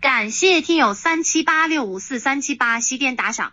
感谢听友三七八六五四三七八西边打赏。